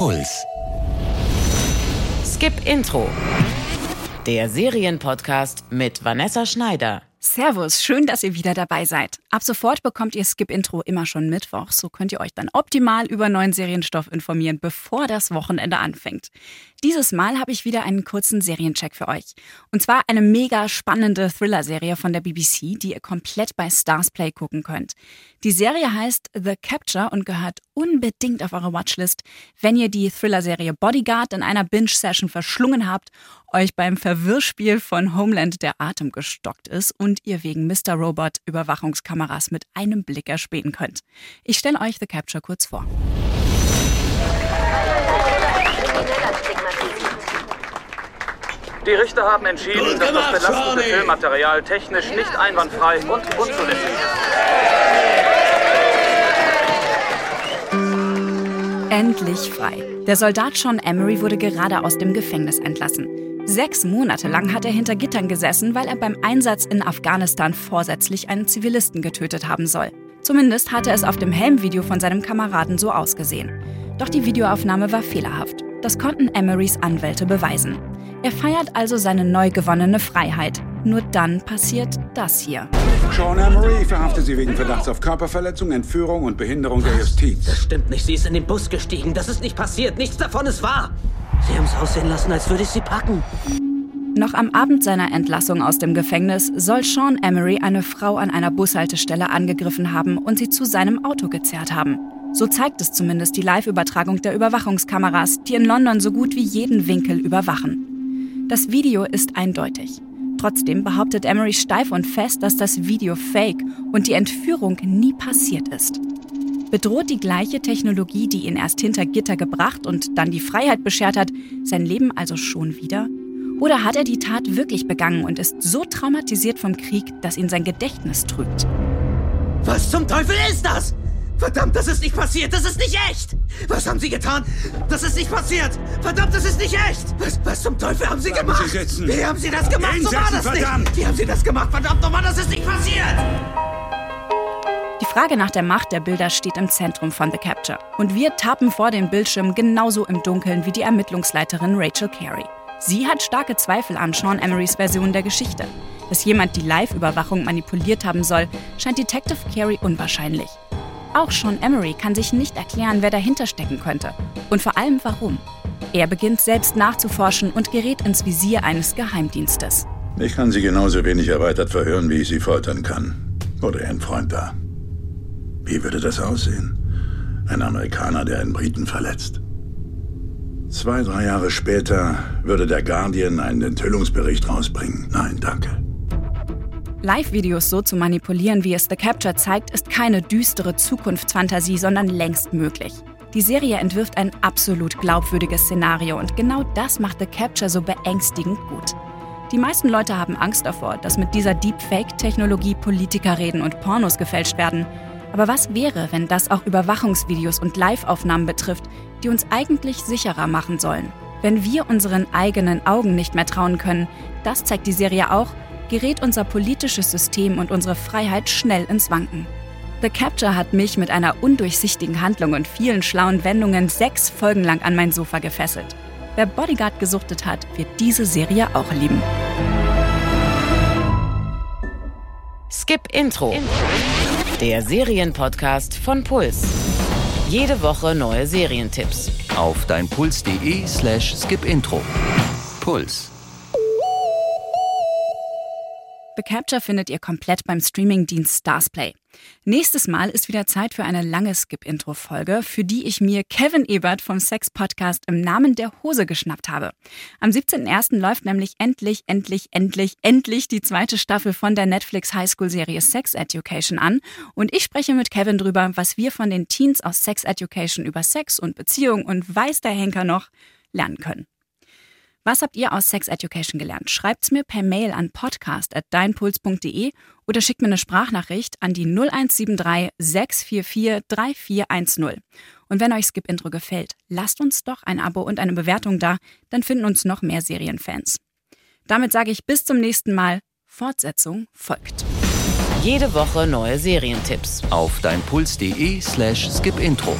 Puls. Skip Intro. Der Serienpodcast mit Vanessa Schneider. Servus, schön, dass ihr wieder dabei seid. Ab sofort bekommt ihr Skip Intro immer schon Mittwoch, so könnt ihr euch dann optimal über neuen Serienstoff informieren, bevor das Wochenende anfängt. Dieses Mal habe ich wieder einen kurzen Seriencheck für euch. Und zwar eine mega spannende Thriller-Serie von der BBC, die ihr komplett bei Stars Play gucken könnt. Die Serie heißt The Capture und gehört unbedingt auf eure Watchlist, wenn ihr die Thriller-Serie Bodyguard in einer Binge-Session verschlungen habt, euch beim Verwirrspiel von Homeland der Atem gestockt ist und ihr wegen Mr. Robot Überwachungskameras mit einem Blick erspähen könnt. Ich stelle euch The Capture kurz vor. Die Richter haben entschieden, dass das Johnny. Filmmaterial technisch nicht einwandfrei und unzulässig ist. Endlich frei. Der Soldat Sean Emery wurde gerade aus dem Gefängnis entlassen. Sechs Monate lang hat er hinter Gittern gesessen, weil er beim Einsatz in Afghanistan vorsätzlich einen Zivilisten getötet haben soll. Zumindest hatte es auf dem Helmvideo von seinem Kameraden so ausgesehen. Doch die Videoaufnahme war fehlerhaft. Das konnten Emerys Anwälte beweisen. Er feiert also seine neu gewonnene Freiheit. Nur dann passiert das hier. Sean Emery verhaftet sie wegen Verdachts auf Körperverletzung, Entführung und Behinderung der Justiz. Das stimmt nicht. Sie ist in den Bus gestiegen. Das ist nicht passiert. Nichts davon ist wahr. Sie haben es aussehen lassen, als würde ich sie packen. Noch am Abend seiner Entlassung aus dem Gefängnis soll Sean Emery eine Frau an einer Bushaltestelle angegriffen haben und sie zu seinem Auto gezerrt haben. So zeigt es zumindest die Live-Übertragung der Überwachungskameras, die in London so gut wie jeden Winkel überwachen. Das Video ist eindeutig. Trotzdem behauptet Emery steif und fest, dass das Video fake und die Entführung nie passiert ist. Bedroht die gleiche Technologie, die ihn erst hinter Gitter gebracht und dann die Freiheit beschert hat, sein Leben also schon wieder? Oder hat er die Tat wirklich begangen und ist so traumatisiert vom Krieg, dass ihn sein Gedächtnis trügt? Was zum Teufel ist das? Verdammt, das ist nicht passiert. Das ist nicht echt. Was haben Sie getan? Das ist nicht passiert. Verdammt, das ist nicht echt. Was, was zum Teufel haben Sie Bleiben gemacht? Sie sitzen. Wie haben Sie das gemacht? so war Hinsetzen, das verdammt. nicht. Wie haben Sie das gemacht? Verdammt nochmal, das ist nicht passiert. Die Frage nach der Macht der Bilder steht im Zentrum von The Capture. Und wir tappen vor den Bildschirm genauso im Dunkeln wie die Ermittlungsleiterin Rachel Carey. Sie hat starke Zweifel an Sean Emerys Version der Geschichte. Dass jemand die Live-Überwachung manipuliert haben soll, scheint Detective Carey unwahrscheinlich. Auch Sean Emery kann sich nicht erklären, wer dahinter stecken könnte. Und vor allem warum. Er beginnt selbst nachzuforschen und gerät ins Visier eines Geheimdienstes. Ich kann Sie genauso wenig erweitert verhören, wie ich Sie foltern kann. Oder ein Freund da. Wie würde das aussehen? Ein Amerikaner, der einen Briten verletzt. Zwei, drei Jahre später würde der Guardian einen Enthüllungsbericht rausbringen. Nein, danke. Live-Videos so zu manipulieren, wie es The Capture zeigt, ist keine düstere Zukunftsfantasie, sondern längst möglich. Die Serie entwirft ein absolut glaubwürdiges Szenario und genau das macht The Capture so beängstigend gut. Die meisten Leute haben Angst davor, dass mit dieser Deepfake-Technologie Politikerreden und Pornos gefälscht werden. Aber was wäre, wenn das auch Überwachungsvideos und Live-Aufnahmen betrifft, die uns eigentlich sicherer machen sollen? Wenn wir unseren eigenen Augen nicht mehr trauen können, das zeigt die Serie auch, gerät unser politisches System und unsere Freiheit schnell ins Wanken. The Capture hat mich mit einer undurchsichtigen Handlung und vielen schlauen Wendungen sechs Folgen lang an mein Sofa gefesselt. Wer Bodyguard gesuchtet hat, wird diese Serie auch lieben. Skip Intro. Der Serienpodcast von Puls. Jede Woche neue Serientipps. Auf deinpuls.de slash skipintro. Puls. The Capture findet ihr komplett beim Streamingdienst Starsplay. Nächstes Mal ist wieder Zeit für eine lange Skip-Intro-Folge, für die ich mir Kevin Ebert vom Sex-Podcast im Namen der Hose geschnappt habe. Am 17.01. läuft nämlich endlich, endlich, endlich, endlich die zweite Staffel von der Netflix Highschool-Serie Sex Education an. Und ich spreche mit Kevin drüber, was wir von den Teens aus Sex Education über Sex und Beziehung und weiß der Henker noch lernen können. Was habt ihr aus Sex Education gelernt? Schreibt's mir per Mail an podcast.deinpuls.de oder schickt mir eine Sprachnachricht an die 0173 644 3410. Und wenn euch Skip Intro gefällt, lasst uns doch ein Abo und eine Bewertung da, dann finden uns noch mehr Serienfans. Damit sage ich bis zum nächsten Mal. Fortsetzung folgt. Jede Woche neue Serientipps. Auf deinpuls.de slash skipintro.